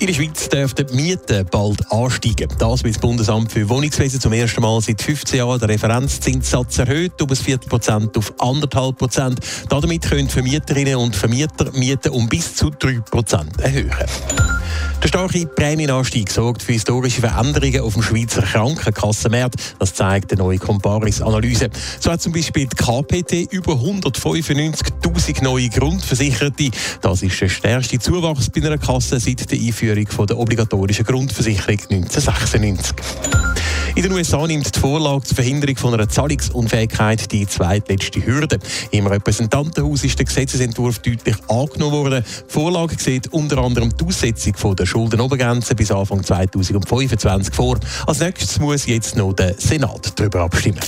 In der Schweiz dürften die Mieten bald ansteigen. Das will das Bundesamt für Wohnungswesen zum ersten Mal seit 15 Jahren den Referenzzinssatz erhöht um ein Viertelprozent auf anderthalb Prozent. Damit können Vermieterinnen und Vermieter Mieten um bis zu drei Prozent erhöhen. Der starke Prämienanstieg sorgt für historische Veränderungen auf dem Schweizer Krankenkassenmarkt. Das zeigt eine neue Comparis-Analyse. So hat zum Beispiel die KPT über 195.000 neue Grundversicherte. Das ist der stärkste Zuwachs bei einer Kasse seit der Einführung der obligatorischen Grundversicherung 1996. In den USA nimmt die Vorlage zur Verhinderung von einer Zahlungsunfähigkeit die zweitletzte Hürde. Im Repräsentantenhaus ist der Gesetzesentwurf deutlich angenommen worden. Die Vorlage sieht unter anderem die Aussetzung von der Schuldenobergrenze bis Anfang 2025 vor. Als nächstes muss jetzt noch der Senat darüber abstimmen.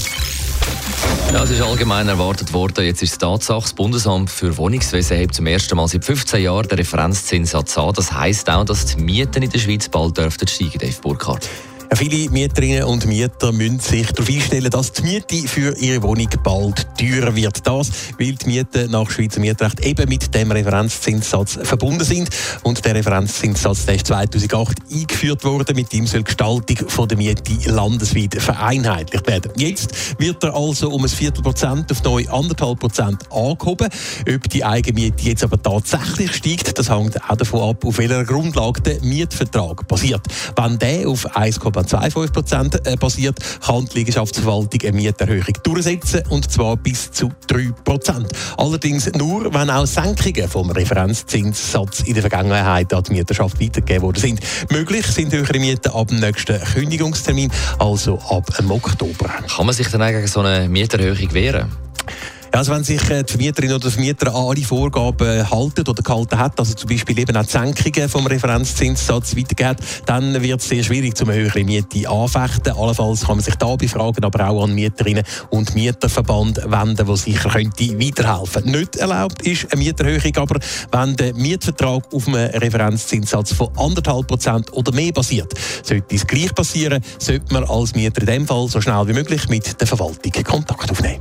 Ja, es ist allgemein erwartet worden. Jetzt ist es Tatsache, das Bundesamt für Wohnungswesen hebt zum ersten Mal seit 15 Jahren den Referenzzinssatz an. Das heisst auch, dass die Mieten in der Schweiz bald dürften steigen, Dave Burkhardt. Viele Mieterinnen und Mieter müssen sich darauf einstellen, dass die Miete für ihre Wohnung bald teurer wird. Das, weil die Mieten nach Schweizer Mietrecht eben mit dem Referenzzinssatz verbunden sind. Und der Referenzzinssatz der ist 2008 eingeführt worden. Mit ihm soll die Gestaltung von der Miete landesweit vereinheitlicht werden. Jetzt wird er also um ein Viertelprozent auf neu anderthalb Prozent angehoben. Ob die Eigenmiete jetzt aber tatsächlich steigt, das hängt auch davon ab, auf welcher Grundlage der Mietvertrag basiert. Wenn der auf 1,2 2,25 Prozent äh, basiert, kann die Liegenschaftsverwaltung eine Mieterhöhung durchsetzen, und zwar bis zu 3 Prozent. Allerdings nur, wenn auch Senkungen vom Referenzzinssatz in der Vergangenheit an die Mieterschaft weitergegeben worden sind. Möglich sind höhere Mieten ab dem nächsten Kündigungstermin, also ab dem Oktober. Kann man sich dann gegen so eine Mieterhöhung wehren? Also wenn sich äh, die Vermieterin oder der Vermieter an alle Vorgaben halten oder gehalten hat, also zum Beispiel eben auch die Senkungen vom Referenzzinssatz weitergeht, dann wird es sehr schwierig, zum höhere Miete anfechten. Allenfalls kann man sich da befragen, aber auch an Mieterinnen und Mieterverband wenden, wo sicher könnte weiterhelfen. Nicht erlaubt ist eine Mieterhöhung, aber wenn der Mietvertrag auf einem Referenzzinssatz von anderthalb Prozent oder mehr basiert, sollte es gleich passieren, sollte man als Mieter in dem Fall so schnell wie möglich mit der Verwaltung Kontakt aufnehmen.